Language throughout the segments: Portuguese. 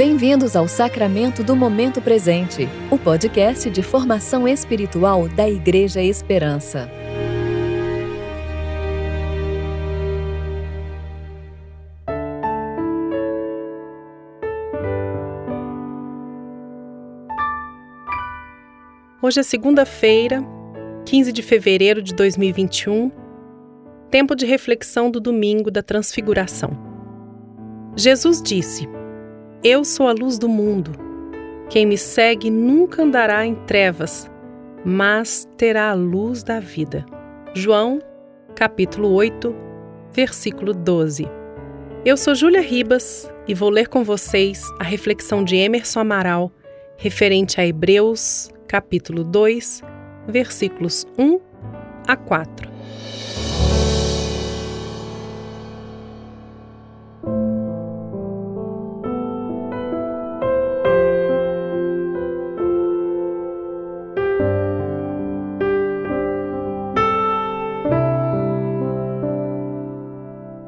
Bem-vindos ao Sacramento do Momento Presente, o podcast de formação espiritual da Igreja Esperança. Hoje é segunda-feira, 15 de fevereiro de 2021, tempo de reflexão do domingo da Transfiguração. Jesus disse: Eu sou a luz do mundo. Quem me segue nunca andará em trevas, mas terá a luz da vida. João, capítulo 8, versículo 12. Eu sou Júlia Ribas e vou ler com vocês a reflexão de Emerson Amaral referente a Hebreus, capítulo 2, versículos 1 a 4.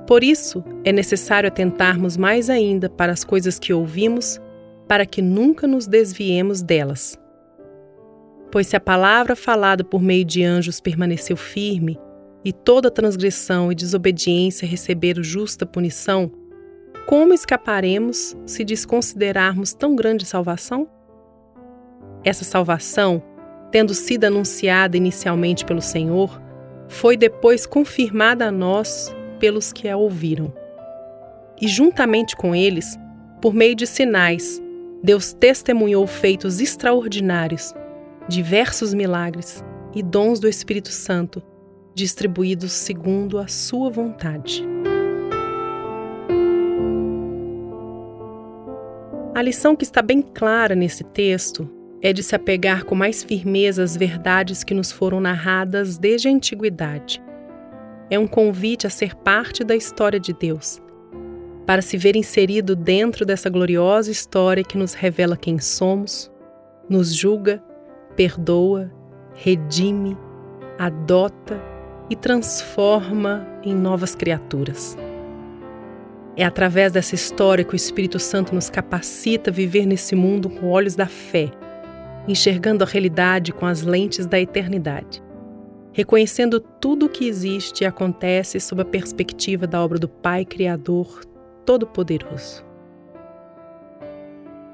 Por isso, é necessário atentarmos mais ainda para as coisas que ouvimos, para que nunca nos desviemos delas. Pois se a palavra falada por meio de anjos permaneceu firme, e toda transgressão e desobediência receberam justa punição, como escaparemos se desconsiderarmos tão grande salvação? Essa salvação, tendo sido anunciada inicialmente pelo Senhor, foi depois confirmada a nós pelos que a ouviram. E juntamente com eles, por meio de sinais, Deus testemunhou feitos extraordinários, diversos milagres e dons do Espírito Santo, distribuídos segundo a sua vontade. A lição que está bem clara nesse texto é de se apegar com mais firmeza às verdades que nos foram narradas desde a antiguidade é um convite a ser parte da história de Deus, para se ver inserido dentro dessa gloriosa história que nos revela quem somos, nos julga, perdoa, redime, adota e transforma em novas criaturas. É através dessa história que o Espírito Santo nos capacita a viver nesse mundo com olhos da fé, enxergando a realidade com as lentes da eternidade reconhecendo tudo o que existe e acontece sob a perspectiva da obra do Pai Criador Todo-Poderoso.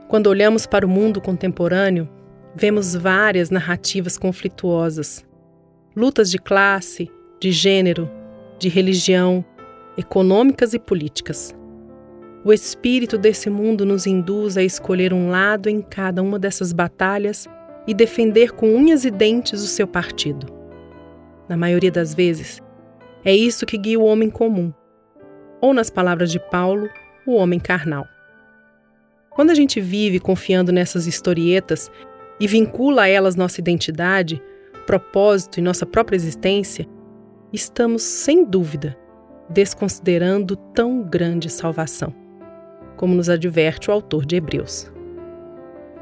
Quando olhamos para o mundo contemporâneo, vemos várias narrativas conflituosas, lutas de classe, de gênero, de religião, econômicas e políticas. O espírito desse mundo nos induz a escolher um lado em cada uma dessas batalhas e defender com unhas e dentes o seu partido na maioria das vezes, é isso que guia o homem comum, ou, nas palavras de Paulo, o homem carnal. Quando a gente vive confiando nessas historietas e vincula a elas nossa identidade, propósito e nossa própria existência, estamos, sem dúvida, desconsiderando tão grande salvação, como nos adverte o autor de Hebreus.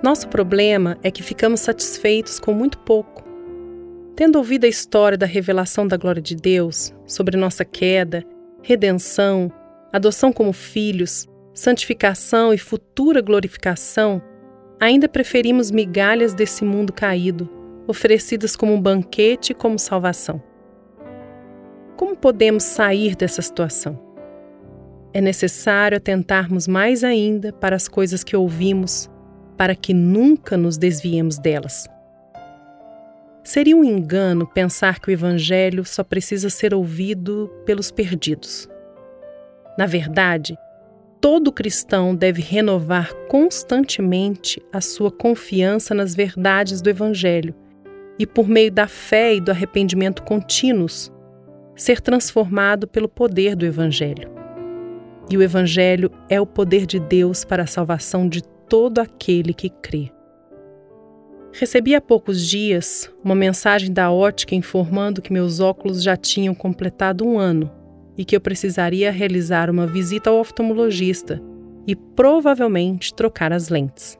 Nosso problema é que ficamos satisfeitos com muito pouco Tendo ouvido a história da revelação da glória de Deus sobre nossa queda, redenção, adoção como filhos, santificação e futura glorificação, ainda preferimos migalhas desse mundo caído, oferecidas como um banquete e como salvação. Como podemos sair dessa situação? É necessário atentarmos mais ainda para as coisas que ouvimos, para que nunca nos desviemos delas. Seria um engano pensar que o Evangelho só precisa ser ouvido pelos perdidos. Na verdade, todo cristão deve renovar constantemente a sua confiança nas verdades do Evangelho e, por meio da fé e do arrependimento contínuos, ser transformado pelo poder do Evangelho. E o Evangelho é o poder de Deus para a salvação de todo aquele que crê. Recebi há poucos dias uma mensagem da ótica informando que meus óculos já tinham completado um ano e que eu precisaria realizar uma visita ao oftalmologista e provavelmente trocar as lentes.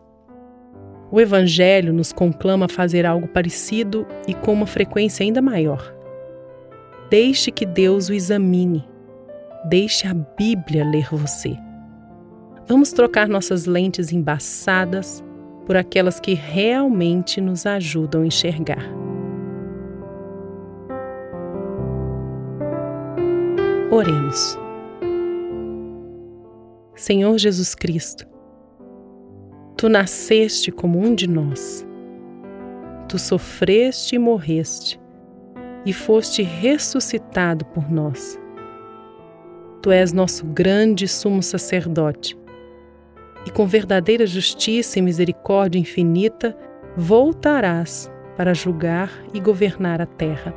O Evangelho nos conclama a fazer algo parecido e com uma frequência ainda maior. Deixe que Deus o examine. Deixe a Bíblia ler você. Vamos trocar nossas lentes embaçadas por aquelas que realmente nos ajudam a enxergar. Oremos. Senhor Jesus Cristo, Tu nasceste como um de nós. Tu sofreste e morreste, e foste ressuscitado por nós. Tu és nosso grande sumo sacerdote, e com verdadeira justiça e misericórdia infinita voltarás para julgar e governar a terra.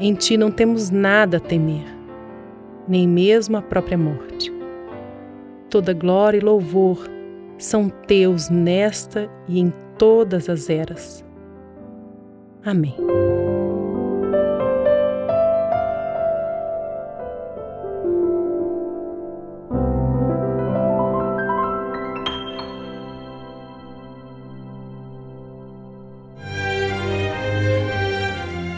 Em ti não temos nada a temer, nem mesmo a própria morte. Toda glória e louvor são teus nesta e em todas as eras. Amém.